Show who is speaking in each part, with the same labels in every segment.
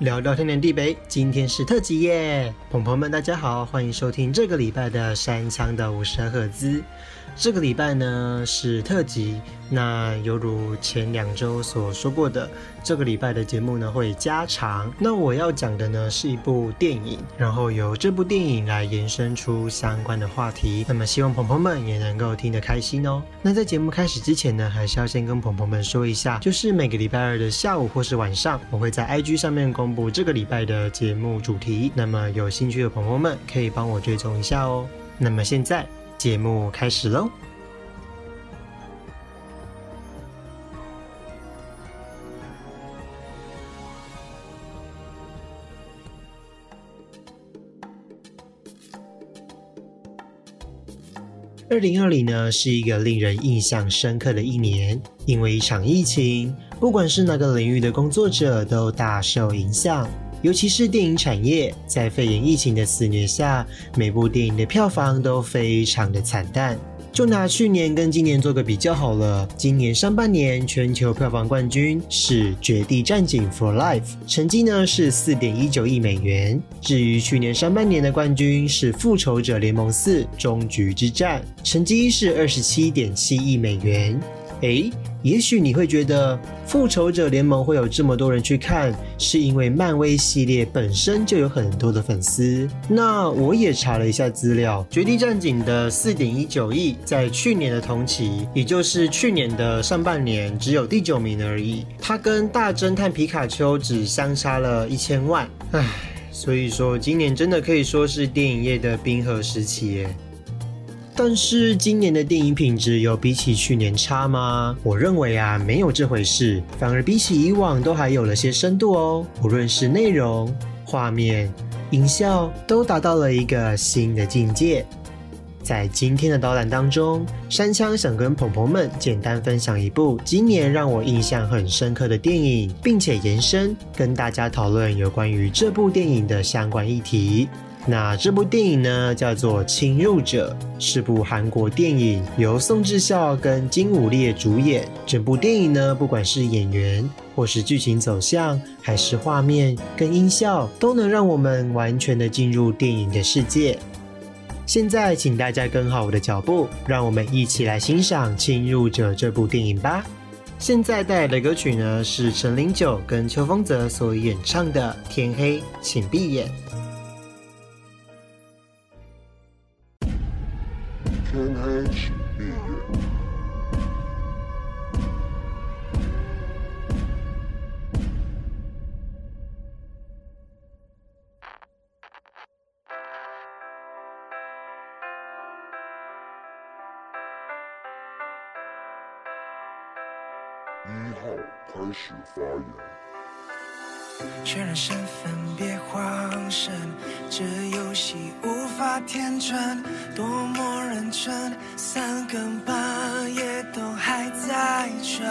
Speaker 1: 聊聊天南地北，今天是特辑耶！朋友们，大家好，欢迎收听这个礼拜的山枪的五十赫兹。这个礼拜呢是特辑，那犹如前两周所说过的，这个礼拜的节目呢会加长。那我要讲的呢是一部电影，然后由这部电影来延伸出相关的话题。那么希望朋友们也能够听得开心哦。那在节目开始之前呢，还是要先跟朋友们说一下，就是每个礼拜二的下午或是晚上，我会在 IG 上面公布这个礼拜的节目主题。那么有兴趣的朋友们可以帮我追踪一下哦。那么现在。节目开始喽！二零二零呢，是一个令人印象深刻的一年，因为一场疫情，不管是哪个领域的工作者都大受影响。尤其是电影产业，在肺炎疫情的肆虐下，每部电影的票房都非常的惨淡。就拿去年跟今年做个比较好了。今年上半年全球票房冠军是《绝地战警 For Life》，成绩呢是四点一九亿美元。至于去年上半年的冠军是《复仇者联盟四：终局之战》，成绩是二十七点七亿美元。诶，也许你会觉得《复仇者联盟》会有这么多人去看，是因为漫威系列本身就有很多的粉丝。那我也查了一下资料，《绝地战警》的四点一九亿，在去年的同期，也就是去年的上半年，只有第九名而已。它跟《大侦探皮卡丘》只相差了一千万。唉，所以说今年真的可以说是电影业的冰河时期耶。但是今年的电影品质有比起去年差吗？我认为啊，没有这回事，反而比起以往都还有了些深度哦。无论是内容、画面、音效，都达到了一个新的境界。在今天的导览当中，山枪想跟朋友们简单分享一部今年让我印象很深刻的电影，并且延伸跟大家讨论有关于这部电影的相关议题。那这部电影呢，叫做《侵入者》，是部韩国电影，由宋智孝跟金武烈主演。整部电影呢，不管是演员，或是剧情走向，还是画面跟音效，都能让我们完全的进入电影的世界。现在，请大家跟好我的脚步，让我们一起来欣赏《侵入者》这部电影吧。现在带来的歌曲呢，是陈零九跟邱风泽所演唱的《天黑，请闭眼》。
Speaker 2: 一号开始发言。
Speaker 3: 确认身份，别慌神，这游戏无法天真，多么认真，三更半夜都还在这，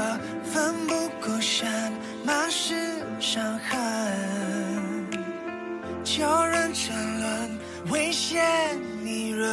Speaker 3: 奋不顾身，满是伤痕，叫人沉沦，危险迷人，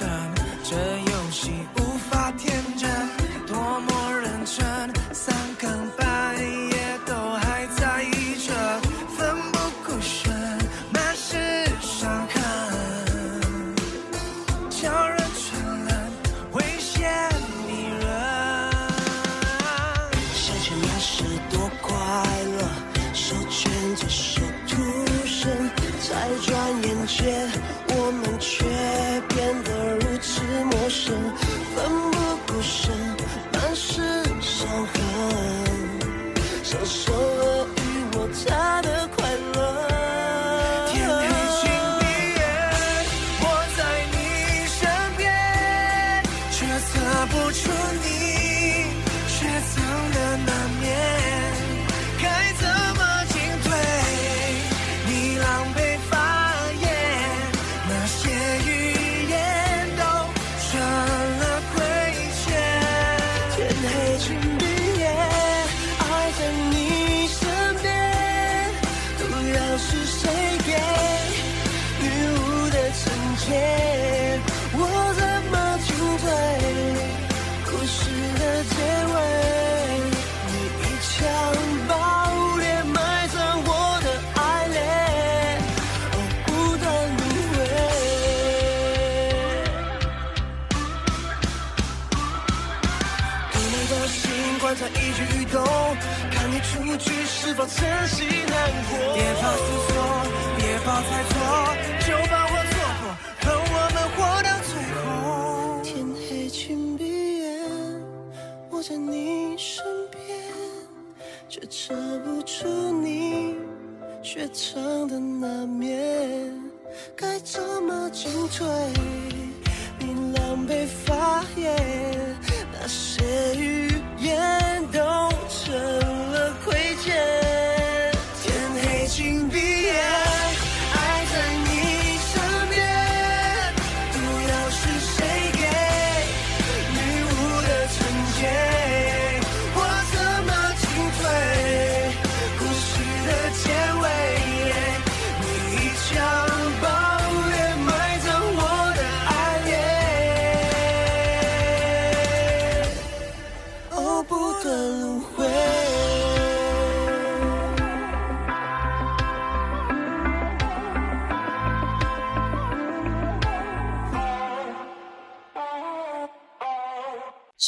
Speaker 3: 看这游戏猜错，就把我错过，让我们活到最后。天黑请闭眼，我在你身边，却测不出你雪藏的那面，该怎么进退？你狼狈发言，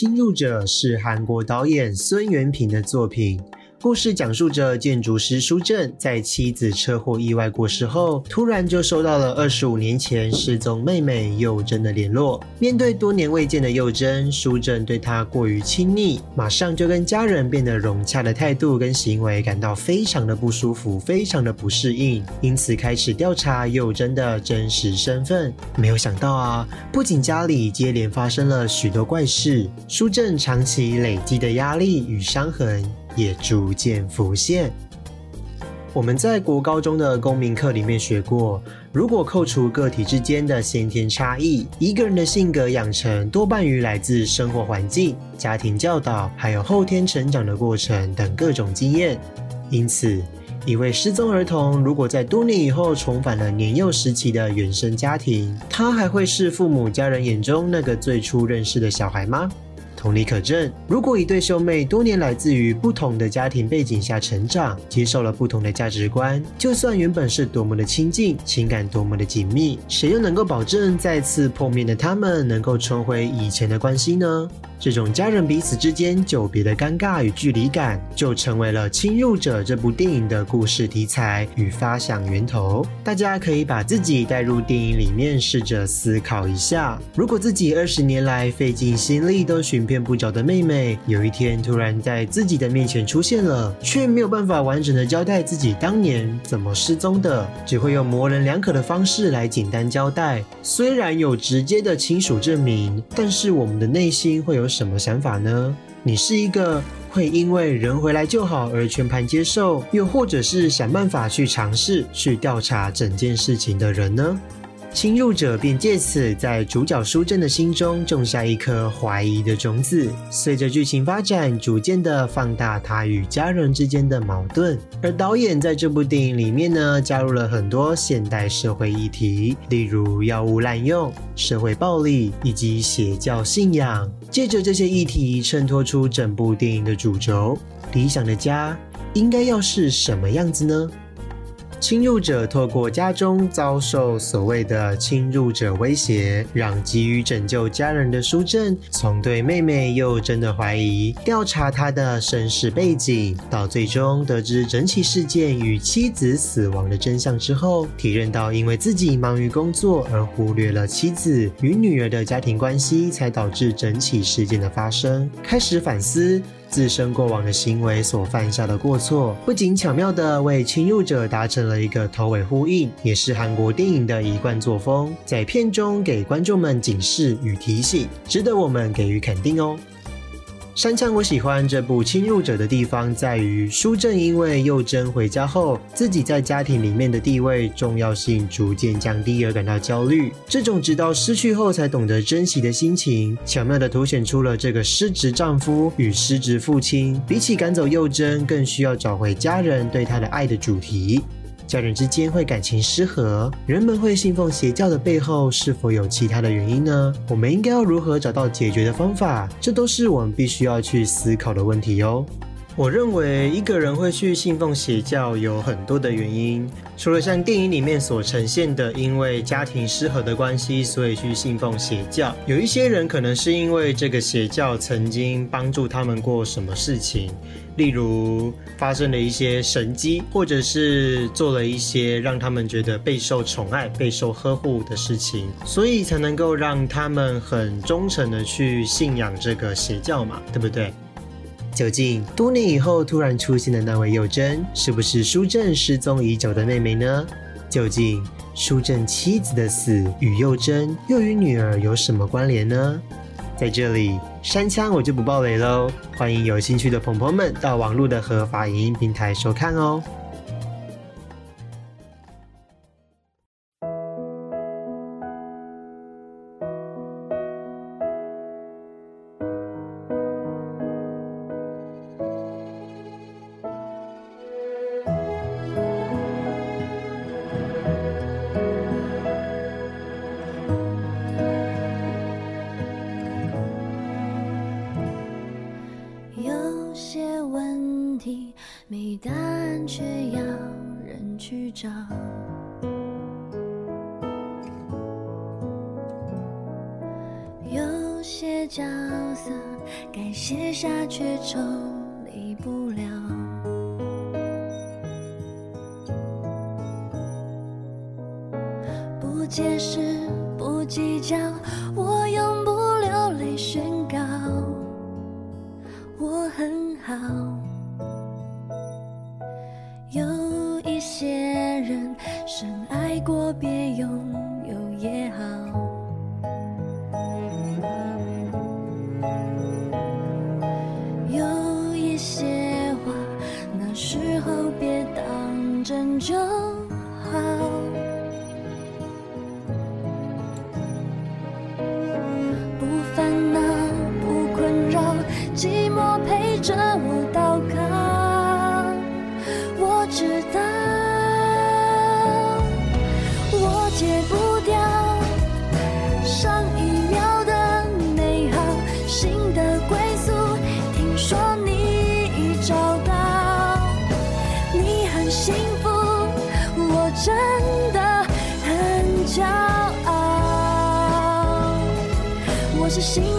Speaker 1: 侵入者是韩国导演孙元平的作品。故事讲述着建筑师苏正在妻子车祸意外过世后，突然就收到了二十五年前失踪妹妹幼珍的联络。面对多年未见的幼珍，苏正对她过于亲昵，马上就跟家人变得融洽的态度跟行为感到非常的不舒服，非常的不适应，因此开始调查幼珍的真实身份。没有想到啊，不仅家里接连发生了许多怪事，苏正长期累积的压力与伤痕。也逐渐浮现。我们在国高中的公民课里面学过，如果扣除个体之间的先天差异，一个人的性格养成多半于来自生活环境、家庭教导，还有后天成长的过程等各种经验。因此，一位失踪儿童如果在多年以后重返了年幼时期的原生家庭，他还会是父母家人眼中那个最初认识的小孩吗？同理可证，如果一对兄妹多年来自于不同的家庭背景下成长，接受了不同的价值观，就算原本是多么的亲近，情感多么的紧密，谁又能够保证再次碰面的他们能够重回以前的关系呢？这种家人彼此之间久别的尴尬与距离感，就成为了《侵入者》这部电影的故事题材与发想源头。大家可以把自己带入电影里面，试着思考一下：如果自己二十年来费尽心力都寻遍不着的妹妹，有一天突然在自己的面前出现了，却没有办法完整的交代自己当年怎么失踪的，只会用模棱两可的方式来简单交代。虽然有直接的亲属证明，但是我们的内心会有什么想法呢？你是一个会因为人回来就好而全盘接受，又或者是想办法去尝试去调查整件事情的人呢？侵入者便借此在主角书正的心中种下一颗怀疑的种子，随着剧情发展，逐渐的放大他与家人之间的矛盾。而导演在这部电影里面呢，加入了很多现代社会议题，例如药物滥用、社会暴力以及邪教信仰。借着这些议题，衬托出整部电影的主轴：理想的家应该要是什么样子呢？侵入者透过家中遭受所谓的侵入者威胁，让急于拯救家人的书正从对妹妹又真的怀疑，调查她的身世背景，到最终得知整起事件与妻子死亡的真相之后，体认到因为自己忙于工作而忽略了妻子与女儿的家庭关系，才导致整起事件的发生，开始反思。自身过往的行为所犯下的过错，不仅巧妙地为侵入者达成了一个头尾呼应，也是韩国电影的一贯作风，在片中给观众们警示与提醒，值得我们给予肯定哦。山枪，我喜欢这部《侵入者》的地方在于，书正因为幼珍回家后，自己在家庭里面的地位重要性逐渐降低而感到焦虑。这种直到失去后才懂得珍惜的心情，巧妙地凸显出了这个失职丈夫与失职父亲，比起赶走幼珍，更需要找回家人对他的爱的主题。家人之间会感情失和，人们会信奉邪教的背后是否有其他的原因呢？我们应该要如何找到解决的方法？这都是我们必须要去思考的问题哟。我认为一个人会去信奉邪教有很多的原因，除了像电影里面所呈现的，因为家庭失和的关系，所以去信奉邪教。有一些人可能是因为这个邪教曾经帮助他们过什么事情，例如发生了一些神迹，或者是做了一些让他们觉得备受宠爱、备受呵护的事情，所以才能够让他们很忠诚的去信仰这个邪教嘛，对不对？究竟多年以后突然出现的那位幼珍，是不是书正失踪已久的妹妹呢？究竟书正妻子的死与幼珍又与女儿有什么关联呢？在这里，山枪我就不爆雷喽，欢迎有兴趣的朋友们到网络的合法影音平台收看哦。
Speaker 4: 好。是心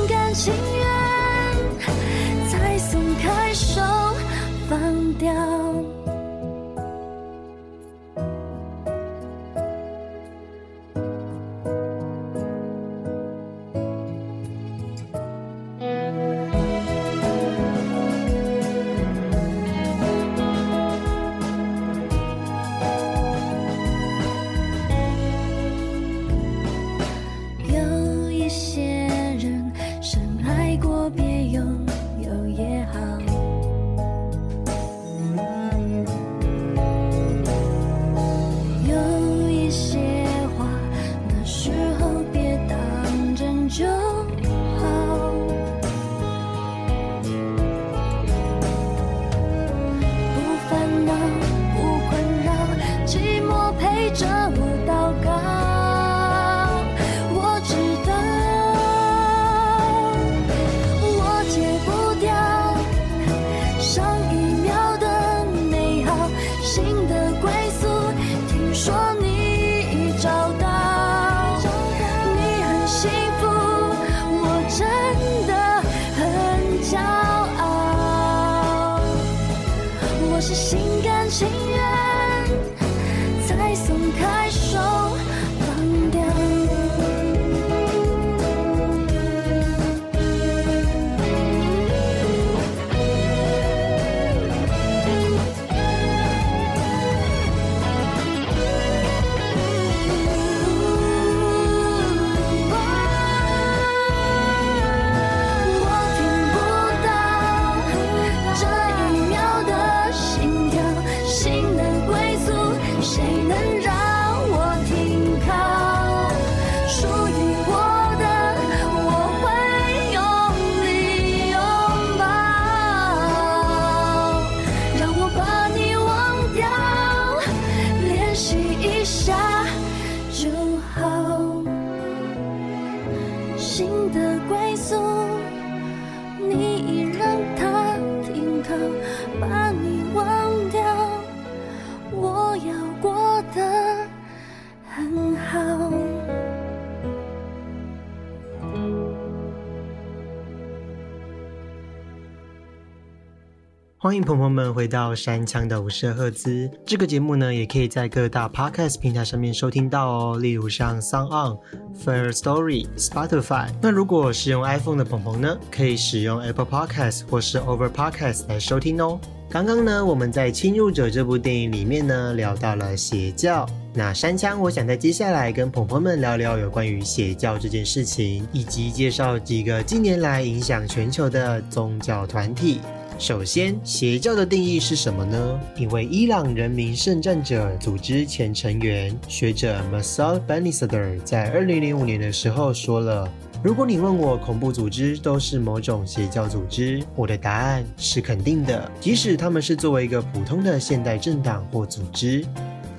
Speaker 1: 欢迎朋友们回到山枪的五十赫兹。这个节目呢，也可以在各大 podcast 平台上面收听到哦，例如像 Sound On、First Story、Spotify。那如果使用 iPhone 的朋友呢，可以使用 Apple Podcast 或是 Over Podcast 来收听哦。刚刚呢，我们在《侵入者》这部电影里面呢，聊到了邪教。那山枪，我想在接下来跟朋友们聊聊有关于邪教这件事情，以及介绍几个近年来影响全球的宗教团体。首先，邪教的定义是什么呢？一位伊朗人民圣战者组织前成员学者 Masoud Banisadr 在二零零五年的时候说了：“如果你问我恐怖组织都是某种邪教组织，我的答案是肯定的，即使他们是作为一个普通的现代政党或组织。”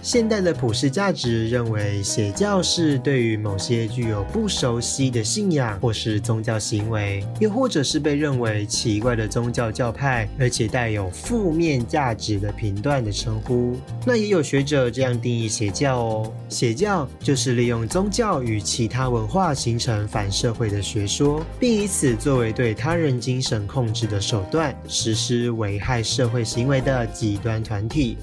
Speaker 1: 现代的普世价值认为，邪教是对于某些具有不熟悉的信仰或是宗教行为，又或者是被认为奇怪的宗教教派，而且带有负面价值的评断的称呼。那也有学者这样定义邪教哦：邪教就是利用宗教与其他文化形成反社会的学说，并以此作为对他人精神控制的手段，实施危害社会行为的极端团体。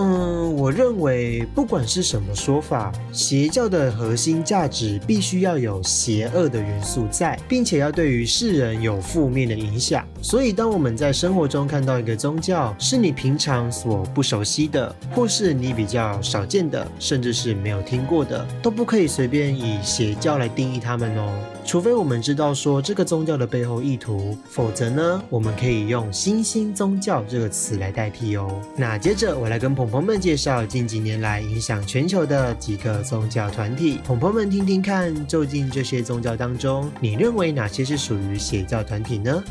Speaker 1: 嗯，我认为不管是什么说法，邪教的核心价值必须要有邪恶的元素在，并且要对于世人有负面的影响。所以，当我们在生活中看到一个宗教是你平常所不熟悉的，或是你比较少见的，甚至是没有听过的，都不可以随便以邪教来定义他们哦。除非我们知道说这个宗教的背后意图，否则呢，我们可以用新兴宗教这个词来代替哦。那接着我来跟朋友们介绍近几年来影响全球的几个宗教团体，朋友们听听看，究竟这些宗教当中，你认为哪些是属于邪教团体呢？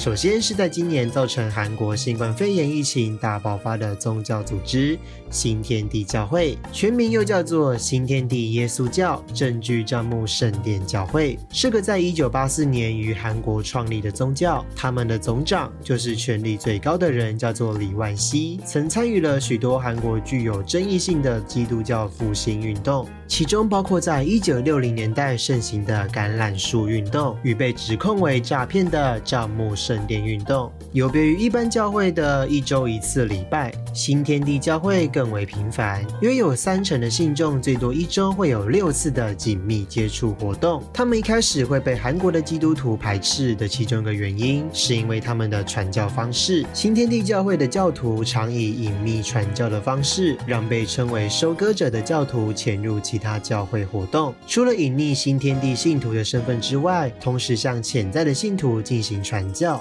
Speaker 1: 首先是在今年造成韩国新冠肺炎疫情大爆发的宗教组织新天地教会，全名又叫做新天地耶稣教证据账目圣殿教会，是个在一九八四年于韩国创立的宗教。他们的总长就是权力最高的人，叫做李万熙，曾参与了许多韩国具有争议性的基督教复兴运动，其中包括在一九六零年代盛行的橄榄树运动与被指控为诈骗的账目。圣殿运动有别于一般教会的一周一次礼拜，新天地教会更为频繁，约有三成的信众最多一周会有六次的紧密接触活动。他们一开始会被韩国的基督徒排斥的其中一个原因，是因为他们的传教方式。新天地教会的教徒常以隐秘传教的方式，让被称为收割者的教徒潜入其他教会活动。除了隐匿新天地信徒的身份之外，同时向潜在的信徒进行传教。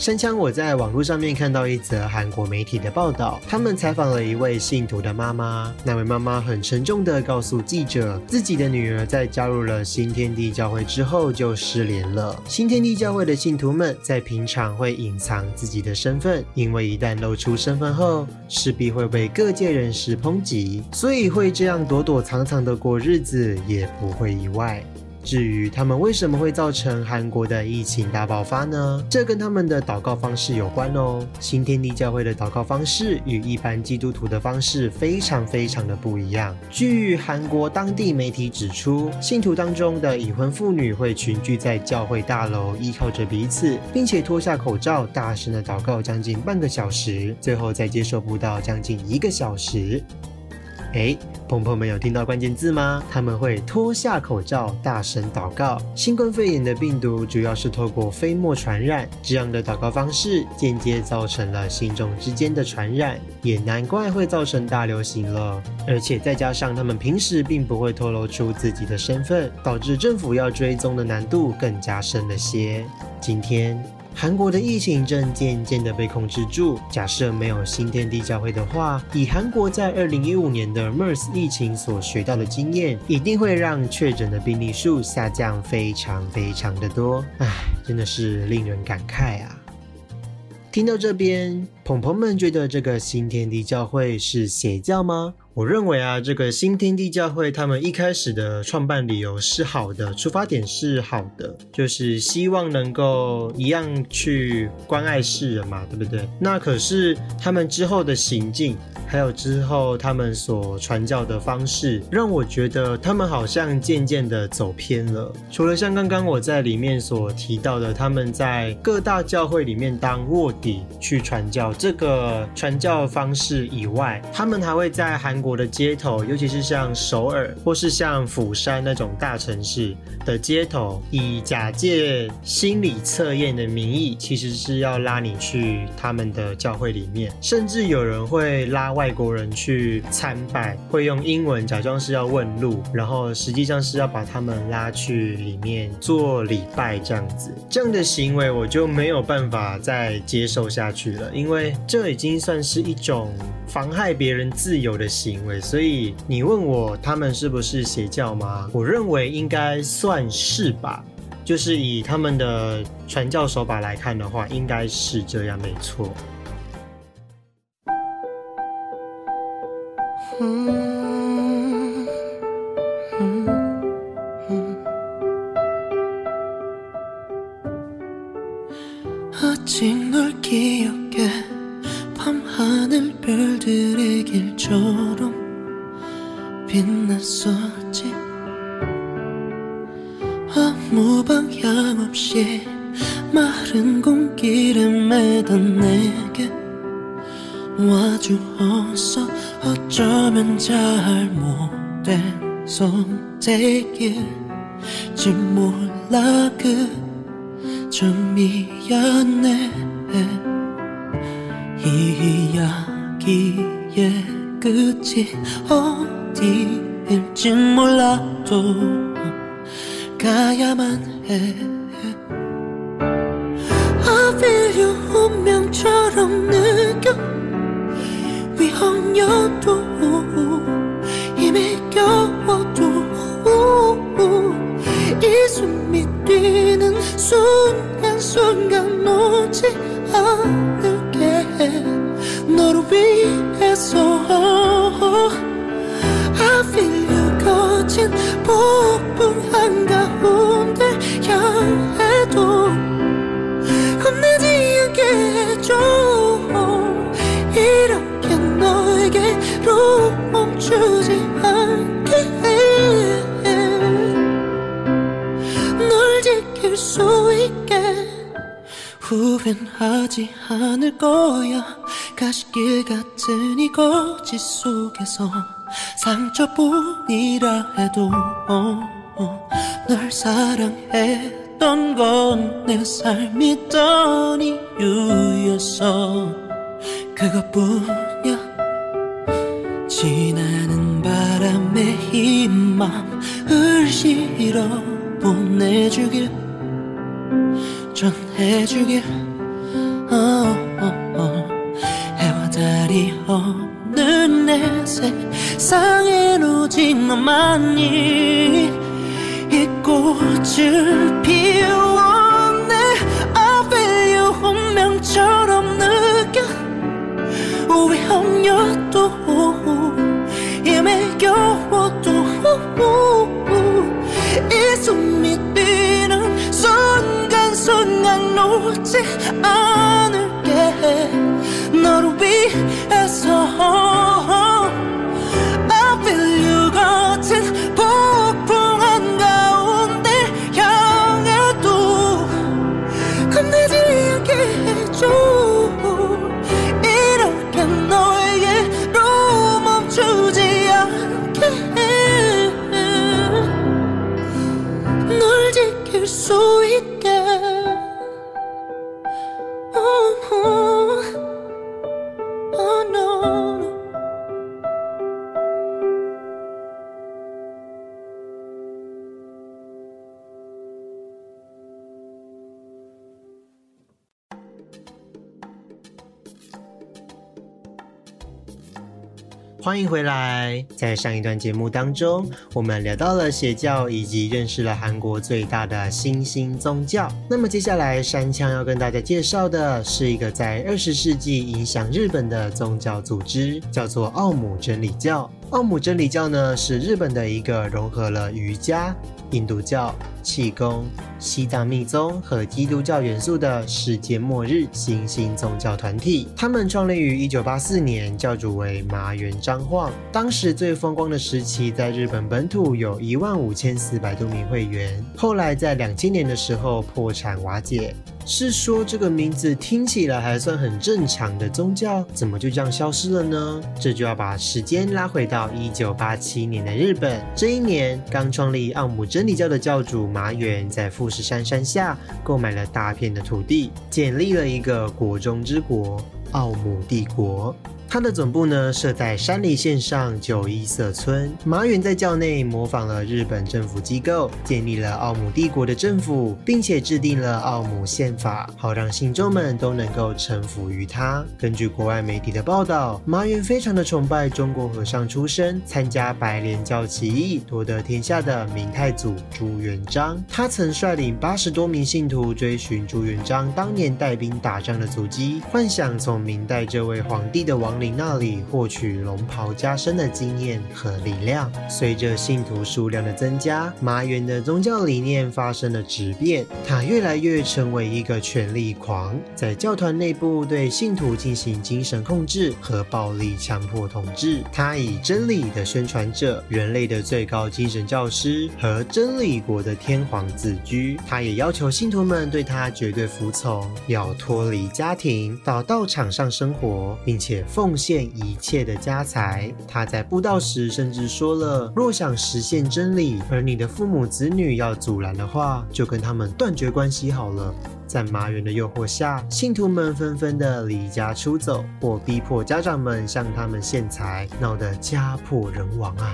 Speaker 1: 山枪，我在网络上面看到一则韩国媒体的报道，他们采访了一位信徒的妈妈。那位妈妈很沉重的告诉记者，自己的女儿在加入了新天地教会之后就失联了。新天地教会的信徒们在平常会隐藏自己的身份，因为一旦露出身份后，势必会被各界人士抨击，所以会这样躲躲藏藏的过日子也不会意外。至于他们为什么会造成韩国的疫情大爆发呢？这跟他们的祷告方式有关哦。新天地教会的祷告方式与一般基督徒的方式非常非常的不一样。据韩国当地媒体指出，信徒当中的已婚妇女会群聚在教会大楼，依靠着彼此，并且脱下口罩，大声的祷告将近半个小时，最后再接受布道将近一个小时。哎，朋友们有听到关键字吗？他们会脱下口罩，大声祷告。新冠肺炎的病毒主要是透过飞沫传染，这样的祷告方式间接造成了信众之间的传染，也难怪会造成大流行了。而且再加上他们平时并不会透露出自己的身份，导致政府要追踪的难度更加深了些。今天。韩国的疫情正渐渐的被控制住。假设没有新天地教会的话，以韩国在二零一五年的 MERS 疫情所学到的经验，一定会让确诊的病例数下降非常非常的多。唉，真的是令人感慨啊！听到这边，鹏鹏们觉得这个新天地教会是邪教吗？我认为啊，这个新天地教会他们一开始的创办理由是好的，出发点是好的，就是希望能够一样去关爱世人嘛，对不对？那可是他们之后的行径，还有之后他们所传教的方式，让我觉得他们好像渐渐的走偏了。除了像刚刚我在里面所提到的，他们在各大教会里面当卧底去传教这个传教方式以外，他们还会在韩国的街头，尤其是像首尔或是像釜山那种大城市的街头，以假借心理测验的名义，其实是要拉你去他们的教会里面，甚至有人会拉外国人去参拜，会用英文假装是要问路，然后实际上是要把他们拉去里面做礼拜这样子。这样的行为我就没有办法再接受下去了，因为这已经算是一种妨害别人自由的行为。所以你问我他们是不是邪教吗？我认为应该算是吧。就是以他们的传教手法来看的话，应该是这样，没错。
Speaker 3: 선택일지 몰라 그저 미안해 이 이야기의 끝이 어디일지 몰라도 가야만 해. you 운명처럼 느껴. 위험여도 이미 겨워도 이 숨이 뛰는 순간순간 놓지 않을게. 너를 위해서 I feel you 거친 폭풍 한가운데 향해도 겁내지 않게 해줘. 이렇게 너에게로 멈추지 후회하지 않을 거야. 가시길 같은 이 거짓 속에서 상처뿐이라 해도 어, 어, 널 사랑했던 건 내 삶이던 이유였어. 그것뿐이야. 지나는 바람에 이 맘을 실어 보내주길 전해주길. 어, 어, 어. 해와 달이 없는 내 세상엔 오직 너만이 이 꽃을 피웠네 I feel you 운명처럼 느껴. 위험여도 이미 겨워도 이 숨이 뛰는 순 간순간 놓지 않을게. 너를 위해서
Speaker 1: 欢迎回来！在上一段节目当中，我们聊到了邪教，以及认识了韩国最大的新兴宗教。那么接下来，山枪要跟大家介绍的是一个在二十世纪影响日本的宗教组织，叫做奥姆真理教。奥姆真理教呢，是日本的一个融合了瑜伽、印度教、气功、西藏密宗和基督教元素的世界末日新兴宗教团体。他们创立于一九八四年，教主为麻原彰晃。当时最风光的时期，在日本本土有一万五千四百多名会员。后来在两千年的时候破产瓦解。是说这个名字听起来还算很正常的宗教，怎么就这样消失了呢？这就要把时间拉回到一九八七年的日本。这一年，刚创立奥姆真理教的教主麻原在富士山山下购买了大片的土地，建立了一个国中之国——奥姆帝国。它的总部呢设在山梨县上九一色村。麻原在教内模仿了日本政府机构，建立了奥姆帝国的政府，并且制定了奥姆宪法，好让信众们都能够臣服于他。根据国外媒体的报道，麻原非常的崇拜中国和尚出身，参加白莲教起义夺得天下的明太祖朱元璋。他曾率领八十多名信徒追寻朱元璋当年带兵打仗的足迹，幻想从明代这位皇帝的王。领那里获取龙袍加身的经验和力量。随着信徒数量的增加，麻原的宗教理念发生了质变。他越来越成为一个权力狂，在教团内部对信徒进行精神控制和暴力强迫统治。他以真理的宣传者、人类的最高精神教师和真理国的天皇自居。他也要求信徒们对他绝对服从，要脱离家庭，到道场上生活，并且奉。贡献一切的家财。他在布道时甚至说了：“若想实现真理，而你的父母子女要阻拦的话，就跟他们断绝关系好了。”在麻原的诱惑下，信徒们纷纷的离家出走，或逼迫家长们向他们献财，闹得家破人亡啊！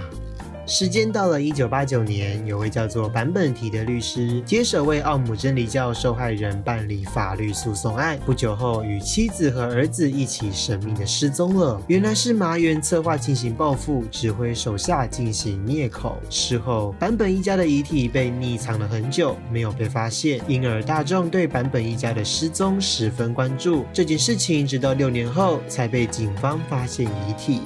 Speaker 1: 时间到了一九八九年，有位叫做坂本提的律师接手为奥姆真理教受害人办理法律诉讼案。不久后，与妻子和儿子一起神秘的失踪了。原来是麻原策划进行报复，指挥手下进行灭口。事后，坂本一家的遗体被匿藏了很久，没有被发现，因而大众对坂本一家的失踪十分关注。这件事情直到六年后才被警方发现遗体。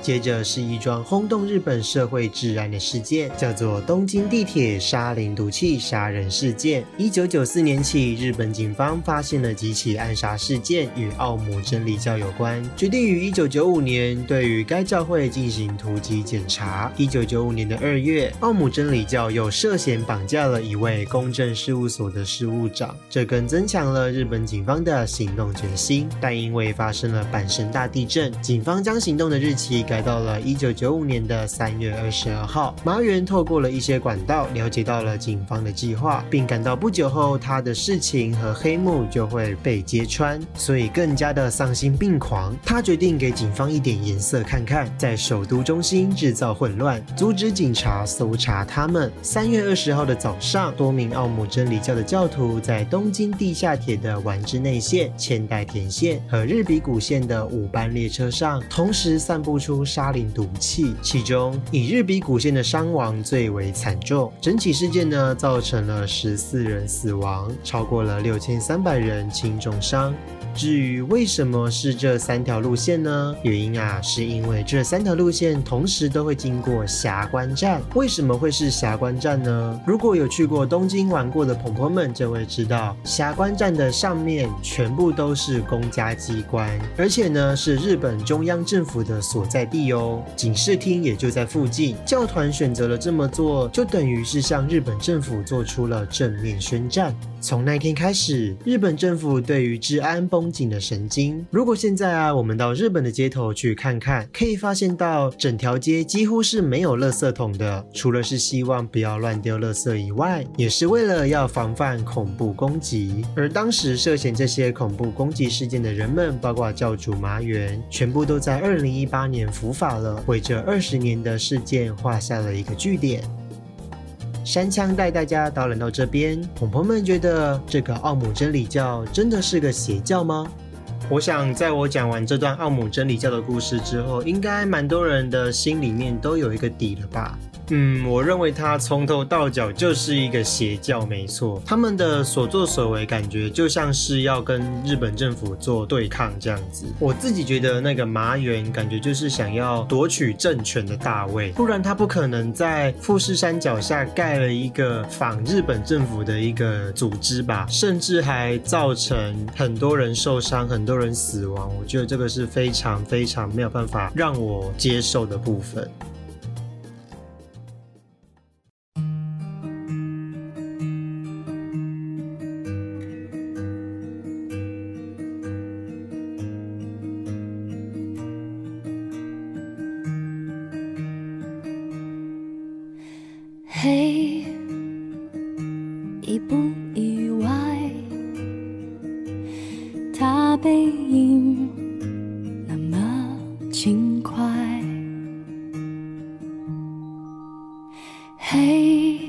Speaker 1: 接着是一桩轰动日本社会治安的事件，叫做东京地铁沙林毒气杀人事件。一九九四年起，日本警方发现了几起暗杀事件与奥姆真理教有关，决定于一九九五年对于该教会进行突击检查。一九九五年的二月，奥姆真理教又涉嫌绑架了一位公证事务所的事务长，这更增强了日本警方的行动决心。但因为发生了阪神大地震，警方将行动的日期。改到了一九九五年的三月二十二号，麻原透过了一些管道了解到了警方的计划，并感到不久后他的事情和黑幕就会被揭穿，所以更加的丧心病狂。他决定给警方一点颜色看看，在首都中心制造混乱，阻止警察搜查他们。三月二十号的早上，多名奥姆真理教的教徒在东京地下铁的丸之内线、千代田线和日比谷线的五班列车上，同时散布出。沙林毒气，其中以日比谷线的伤亡最为惨重。整起事件呢，造成了十四人死亡，超过了六千三百人轻重伤。至于为什么是这三条路线呢？原因啊，是因为这三条路线同时都会经过霞关站。为什么会是霞关站呢？如果有去过东京玩过的朋友们就会知道，霞关站的上面全部都是公家机关，而且呢是日本中央政府的所在地哦。警视厅也就在附近。教团选择了这么做，就等于是向日本政府做出了正面宣战。从那天开始，日本政府对于治安绷紧了神经。如果现在啊，我们到日本的街头去看看，可以发现到整条街几乎是没有垃圾桶的。除了是希望不要乱丢垃圾以外，也是为了要防范恐怖攻击。而当时涉嫌这些恐怖攻击事件的人们，包括教主麻原，全部都在二零一八年伏法了，为这二十年的事件画下了一个句点。山枪带大家导览到这边，朋友们觉得这个奥姆真理教真的是个邪教吗？我想在我讲完这段奥姆真理教的故事之后，应该蛮多人的心里面都有一个底了吧。嗯，我认为他从头到脚就是一个邪教，没错。他们的所作所为，感觉就像是要跟日本政府做对抗这样子。我自己觉得那个麻原，感觉就是想要夺取政权的大位，不然他不可能在富士山脚下盖了一个仿日本政府的一个组织吧，甚至还造成很多人受伤，很多人死亡。我觉得这个是非常非常没有办法让我接受的部分。
Speaker 4: Hey.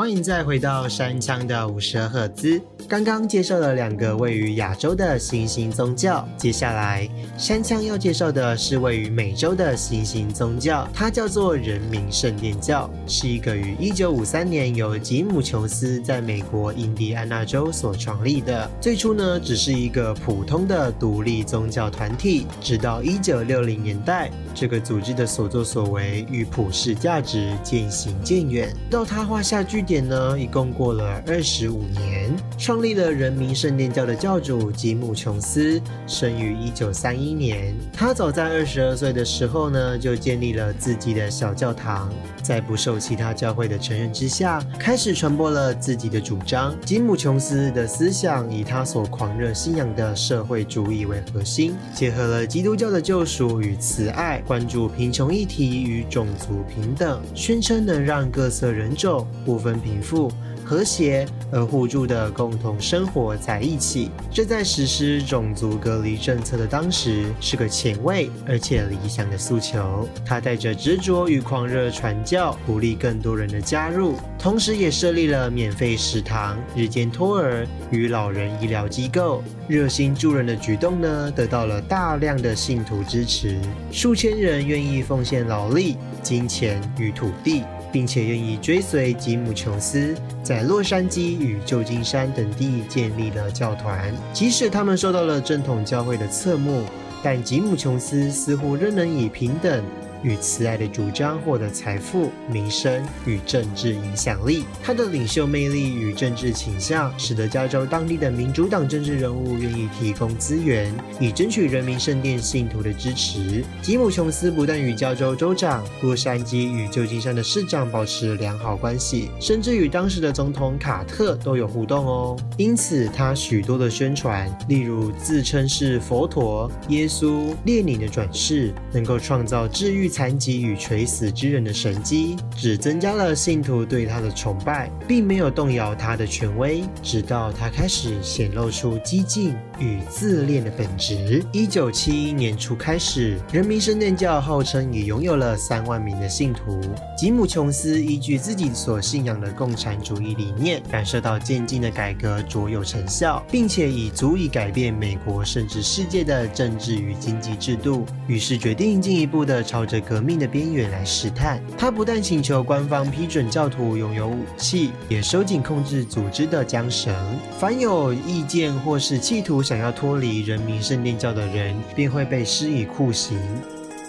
Speaker 1: 欢迎再回到山枪的五十赫兹，刚刚介绍了两个位于亚洲的新兴宗教，接下来山枪要介绍的是位于美洲的新兴宗教，它叫做人民圣殿教，是一个于1953年由吉姆·琼斯在美国印第安纳州所创立的。最初呢，只是一个普通的独立宗教团体，直到1960年代，这个组织的所作所为与普世价值渐行渐远。到他画下句点呢，一共过了二十五年。创立了人民圣殿教的教主吉姆·琼斯，生于一九三一年。他早在二十二岁的时候呢，就建立了自己的小教堂，在不受其他教会的承认之下，开始传播了自己的主张。吉姆·琼斯的思想以他所狂热信仰的社会主义为核心，结合了基督教的救赎与慈爱，关注贫穷议题与种族平等，宣称能让各色人种不分贫富。和谐而互助的共同生活在一起，这在实施种族隔离政策的当时是个前卫而且理想的诉求。他带着执着与狂热传教，鼓励更多人的加入，同时也设立了免费食堂、日间托儿与老人医疗机构。热心助人的举动呢，得到了大量的信徒支持，数千人愿意奉献劳力、金钱与土地。并且愿意追随吉姆·琼斯，在洛杉矶与旧金山等地建立了教团。即使他们受到了正统教会的侧目，但吉姆·琼斯似乎仍能以平等。与慈爱的主张获得财富、名声与政治影响力。他的领袖魅力与政治倾向，使得加州当地的民主党政治人物愿意提供资源，以争取人民圣殿信徒的支持。吉姆·琼斯不但与加州州长、洛杉矶与旧金山的市长保持良好关系，甚至与当时的总统卡特都有互动哦。因此，他许多的宣传，例如自称是佛陀、耶稣、列宁的转世，能够创造治愈。残疾与垂死之人的神迹，只增加了信徒对他的崇拜，并没有动摇他的权威。直到他开始显露出激进与自恋的本质。一九七一年初开始，人民圣殿教号称已拥有了三万名的信徒。吉姆·琼斯依据自己所信仰的共产主义理念，感受到渐进的改革卓有成效，并且已足以改变美国甚至世界的政治与经济制度，于是决定进一步的朝着。革命的边缘来试探。他不但请求官方批准教徒拥有武器，也收紧控制组织的缰绳。凡有意见或是企图想要脱离人民圣殿教的人，便会被施以酷刑。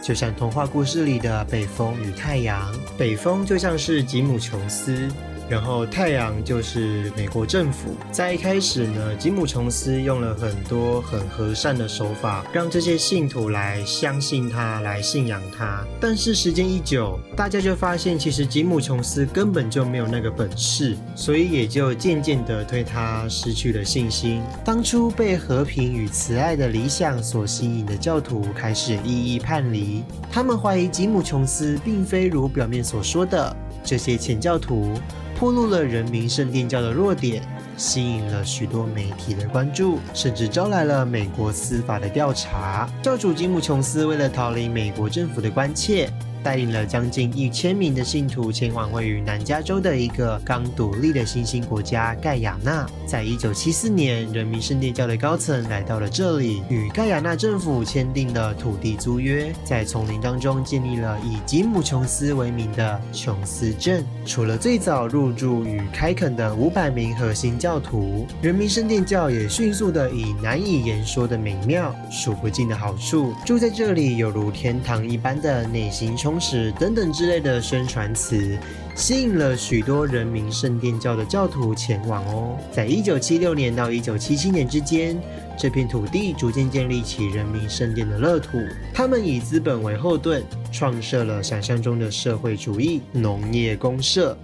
Speaker 1: 就像童话故事里的北风与太阳，北风就像是吉姆·琼斯。然后太阳就是美国政府。在一开始呢，吉姆·琼斯用了很多很和善的手法，让这些信徒来相信他，来信仰他。但是时间一久，大家就发现，其实吉姆·琼斯根本就没有那个本事，所以也就渐渐的对他失去了信心。当初被和平与慈爱的理想所吸引的教徒开始一一叛离，他们怀疑吉姆·琼斯并非如表面所说的这些前教徒。暴露了人民圣殿教的弱点，吸引了许多媒体的关注，甚至招来了美国司法的调查。教主吉姆·琼斯为了逃离美国政府的关切。带领了将近一千名的信徒前往位于南加州的一个刚独立的新兴国家盖亚纳。在一九七四年，人民圣殿教的高层来到了这里，与盖亚纳政府签订了土地租约，在丛林当中建立了以吉姆·琼斯为名的琼斯镇。除了最早入住与开垦的五百名核心教徒，人民圣殿教也迅速的以难以言说的美妙、数不尽的好处，住在这里犹如天堂一般的内心充。同时，等等之类的宣传词，吸引了许多人民圣殿教的教徒前往哦。在一九七六年到一九七七年之间，这片土地逐渐建立起人民圣殿的乐土。他们以资本为后盾，创设了想象中的社会主义农业公社。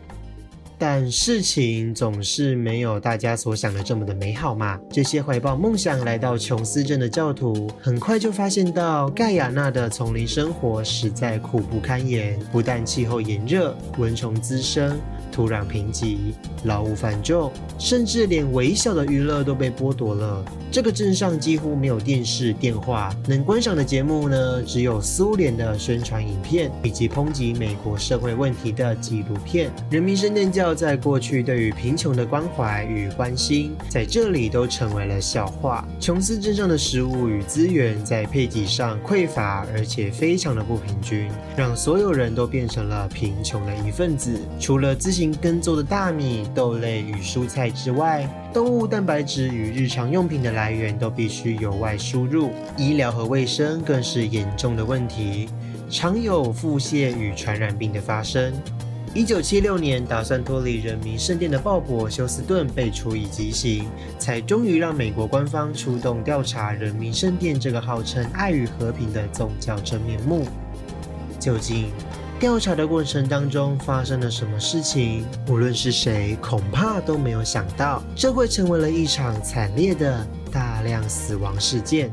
Speaker 1: 但事情总是没有大家所想的这么的美好嘛。这些怀抱梦想来到琼斯镇的教徒，很快就发现到盖亚纳的丛林生活实在苦不堪言，不但气候炎热，蚊虫滋生。土壤贫瘠，劳务繁重，甚至连微小的娱乐都被剥夺了。这个镇上几乎没有电视、电话，能观赏的节目呢，只有苏联的宣传影片以及抨击美国社会问题的纪录片。人民圣殿教在过去对于贫穷的关怀与关心，在这里都成为了笑话。琼斯镇上的食物与资源在配给上匮乏，而且非常的不平均，让所有人都变成了贫穷的一份子。除了自行耕作的大米、豆类与蔬菜之外，动物蛋白质与日常用品的来源都必须由外输入，医疗和卫生更是严重的问题。常有腹泻与传染病的发生。一九七六年，打算脱离人民圣殿的鲍勃·休斯顿被处以极刑，才终于让美国官方出动调查人民圣殿这个号称爱与和平的宗教真面目。究竟调查的过程当中发生了什么事情？无论是谁，恐怕都没有想到，这会成为了一场惨烈的大量死亡事件。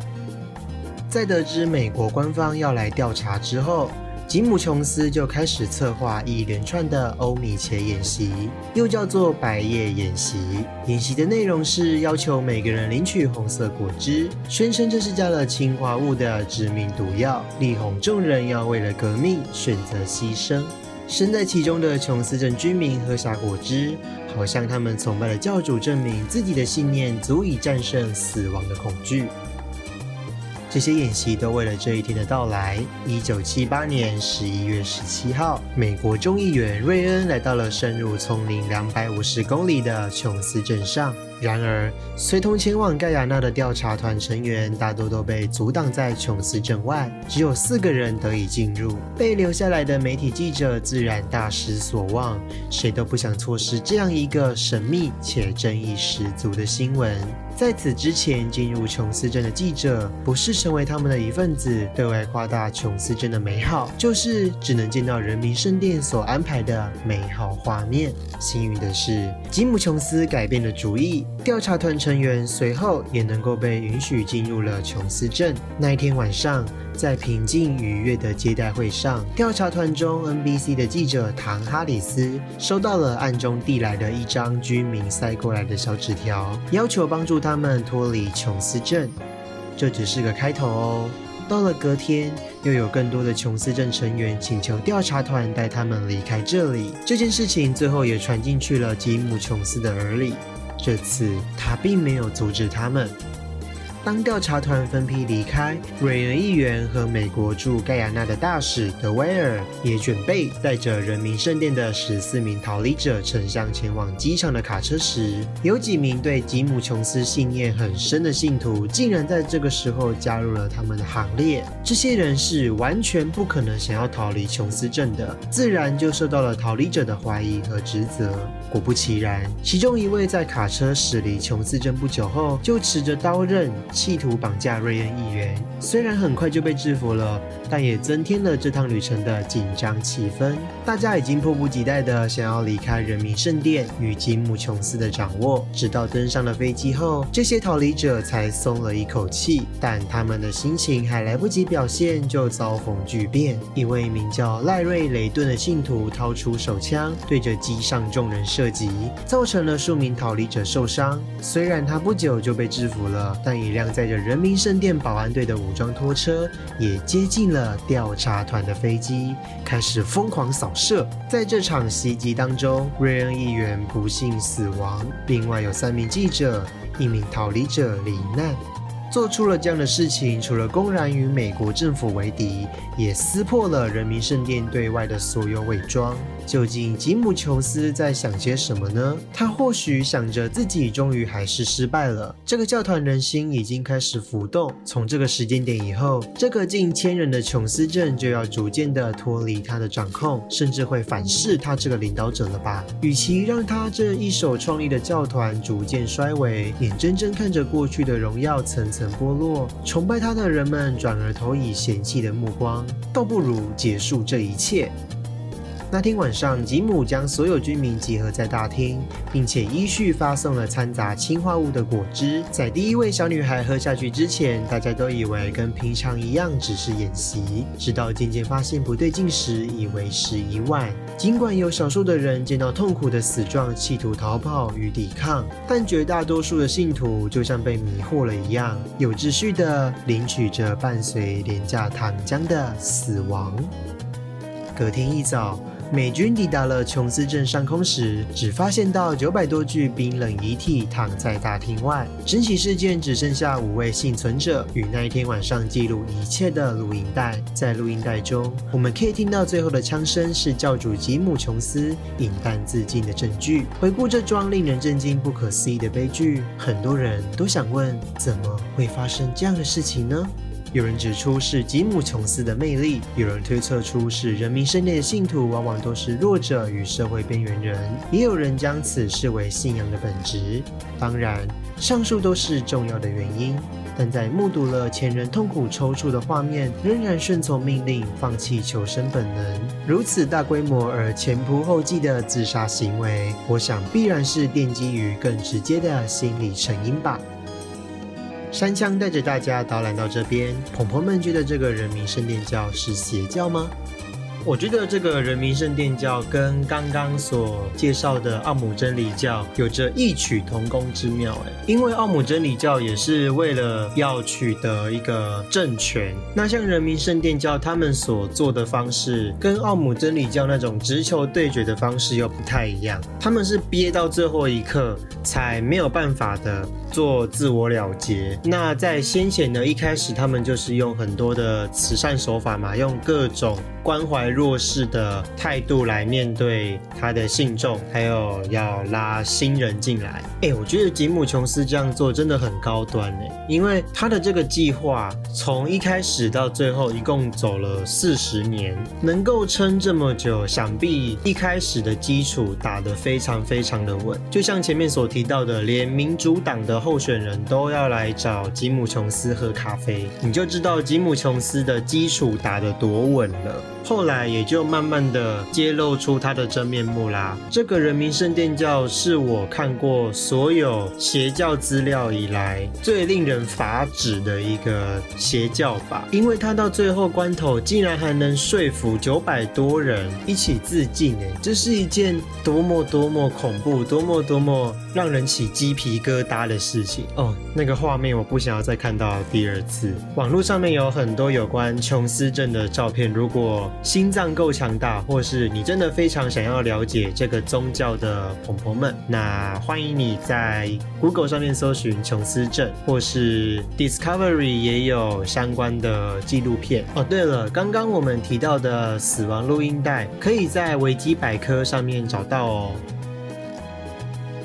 Speaker 1: 在得知美国官方要来调查之后，吉姆·琼斯就开始策划一连串的欧米茄演习，又叫做白夜演习。演习的内容是要求每个人领取红色果汁，宣称这是加了氰化物的致命毒药，力哄众人要为了革命选择牺牲。身在其中的琼斯镇居民喝下果汁，好像他们崇拜的教主证明自己的信念足以战胜死亡的恐惧。这些演习都为了这一天的到来。一九七八年十一月十七号，美国众议员瑞恩来到了深入丛林两百五十公里的琼斯镇上。然而，随同前往盖亚纳的调查团成员大多都被阻挡在琼斯镇外，只有四个人得以进入。被留下来的媒体记者自然大失所望，谁都不想错失这样一个神秘且争议十足的新闻。在此之前，进入琼斯镇的记者不是成为他们的一份子，对外夸大琼斯镇的美好，就是只能见到人民圣殿所安排的美好画面。幸运的是，吉姆·琼斯改变了主意，调查团成员随后也能够被允许进入了琼斯镇。那一天晚上，在平静愉悦的接待会上，调查团中 NBC 的记者唐·哈里斯收到了暗中递来的一张居民塞过来的小纸条，要求帮助。他们脱离琼斯镇，这只是个开头哦。到了隔天，又有更多的琼斯镇成员请求调查团带他们离开这里。这件事情最后也传进去了吉姆·琼斯的耳里。这次他并没有阻止他们。当调查团分批离开，瑞恩议员和美国驻盖亚纳的大使德威尔也准备带着人民圣殿的十四名逃离者乘上前往机场的卡车时，有几名对吉姆·琼斯信念很深的信徒竟然在这个时候加入了他们的行列。这些人是完全不可能想要逃离琼斯镇的，自然就受到了逃离者的怀疑和指责。果不其然，其中一位在卡车驶离琼斯镇不久后，就持着刀刃。企图绑架瑞恩议员，虽然很快就被制服了，但也增添了这趟旅程的紧张气氛。大家已经迫不及待地想要离开人民圣殿与吉姆·琼斯的掌握。直到登上了飞机后，这些逃离者才松了一口气。但他们的心情还来不及表现，就遭逢巨变。一位名叫赖瑞·雷顿的信徒掏出手枪，对着机上众人射击，造成了数名逃离者受伤。虽然他不久就被制服了，但一辆。载着人民圣殿保安队的武装拖车也接近了调查团的飞机，开始疯狂扫射。在这场袭击当中，瑞恩议员不幸死亡，另外有三名记者、一名逃离者罹难。做出了这样的事情，除了公然与美国政府为敌，也撕破了人民圣殿对外的所有伪装。究竟吉姆·琼斯在想些什么呢？他或许想着自己终于还是失败了。这个教团人心已经开始浮动。从这个时间点以后，这个近千人的琼斯镇就要逐渐的脱离他的掌控，甚至会反噬他这个领导者了吧？与其让他这一手创立的教团逐渐衰微，眼睁睁看着过去的荣耀层层剥落，崇拜他的人们转而投以嫌弃的目光，倒不如结束这一切。那天晚上，吉姆将所有居民集合在大厅，并且依序发送了掺杂氰化物的果汁。在第一位小女孩喝下去之前，大家都以为跟平常一样，只是演习。直到渐渐发现不对劲时，以为时已晚。尽管有少数的人见到痛苦的死状，企图逃跑与抵抗，但绝大多数的信徒就像被迷惑了一样，有秩序地领取着伴随廉价糖浆的死亡。隔天一早。美军抵达了琼斯镇上空时，只发现到九百多具冰冷遗体躺在大厅外。整起事件只剩下五位幸存者与那一天晚上记录一切的录音带。在录音带中，我们可以听到最后的枪声是教主吉姆·琼斯饮弹自尽的证据。回顾这桩令人震惊、不可思议的悲剧，很多人都想问：怎么会发生这样的事情呢？有人指出是吉姆·琼斯的魅力，有人推测出是人民圣殿的信徒往往都是弱者与社会边缘人，也有人将此视为信仰的本质。当然，上述都是重要的原因，但在目睹了前人痛苦抽搐的画面，仍然顺从命令，放弃求生本能，如此大规模而前仆后继的自杀行为，我想必然是奠基于更直接的心理成因吧。山枪带着大家导览到这边，朋朋们觉得这个人民圣殿教是邪教吗？我觉得这个人民圣殿教跟刚刚所介绍的奥姆真理教有着异曲同工之妙，哎，因为奥姆真理教也是为了要取得一个政权，那像人民圣殿教他们所做的方式，跟奥姆真理教那种直球对决的方式又不太一样，他们是憋到最后一刻才没有办法的做自我了结。那在先前呢，一开始他们就是用很多的慈善手法嘛，用各种关怀。弱势的态度来面对他的信众，还有要拉新人进来。哎，我觉得吉姆·琼斯这样做真的很高端哎，因为他的这个计划从一开始到最后一共走了四十年，能够撑这么久，想必一开始的基础打得非常非常的稳。就像前面所提到的，连民主党的候选人都要来找吉姆·琼斯喝咖啡，你就知道吉姆·琼斯的基础打得多稳了。后来。也就慢慢的揭露出他的真面目啦。这个人民圣殿教是我看过所有邪教资料以来最令人发指的一个邪教吧，因为他到最后关头竟然还能说服九百多人一起自尽，哎，这是一件多么多么恐怖、多么多么让人起鸡皮疙瘩的事情哦。那个画面我不想要再看到第二次。网络上面有很多有关琼斯镇的照片，如果心脏够强大，或是你真的非常想要了解这个宗教的朋朋们，那欢迎你在 Google 上面搜寻琼斯镇，或是 Discovery 也有相关的纪录片哦。对了，刚刚我们提到的死亡录音带，可以在维基百科上面找到哦。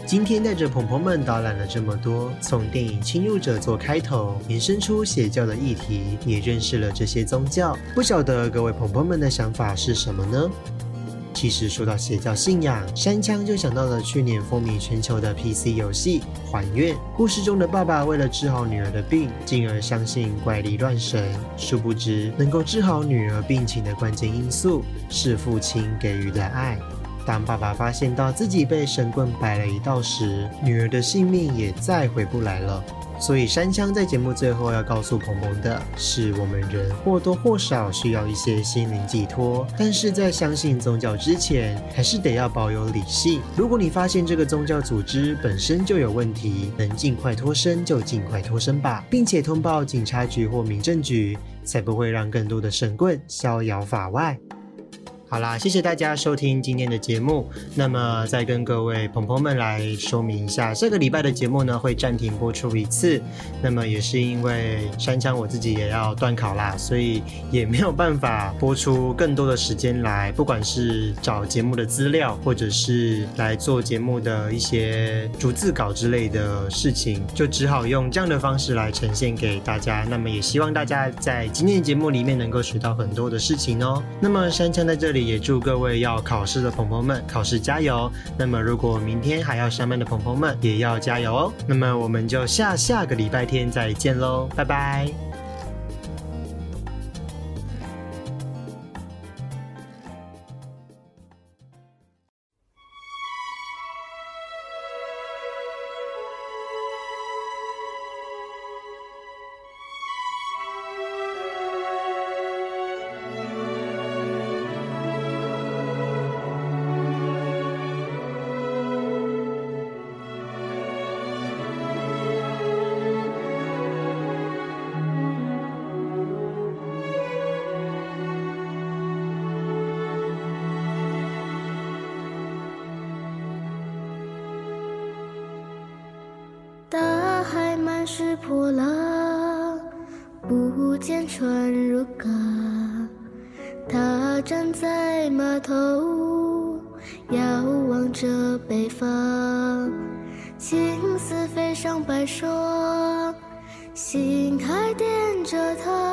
Speaker 1: 今天带着朋朋们导览了这么多，从电影《侵入者》做开头，延伸出邪教的议题，也认识了这些宗教。不晓得各位朋朋们的想法是什么呢？其实说到邪教信仰，山枪就想到了去年风靡全球的 PC 游戏《还愿》。故事中的爸爸为了治好女儿的病，进而相信怪力乱神。殊不知，能够治好女儿病情的关键因素是父亲给予的爱。当爸爸发现到自己被神棍摆了一道时，女儿的性命也再回不来了。所以山枪在节目最后要告诉鹏鹏的是，我们人或多或少需要一些心灵寄托，但是在相信宗教之前，还是得要保有理性。如果你发现这个宗教组织本身就有问题，能尽快脱身就尽快脱身吧，并且通报警察局或民政局，才不会让更多的神棍逍遥法外。好啦，谢谢大家收听今天的节目。那么再跟各位朋朋们来说明一下，这个礼拜的节目呢会暂停播出一次。那么也是因为山枪我自己也要断考啦，所以也没有办法播出更多的时间来，不管是找节目的资料，或者是来做节目的一些逐字稿之类的事情，就只好用这样的方式来呈现给大家。那么也希望大家在今天的节目里面能够学到很多的事情哦。那么山枪在这里。也祝各位要考试的朋友们考试加油。那么，如果明天还要上班的朋友们也要加油哦。那么，我们就下下个礼拜天再见喽，拜拜。
Speaker 5: 站在码头，遥望着北方，青丝飞上白霜，心还惦着他，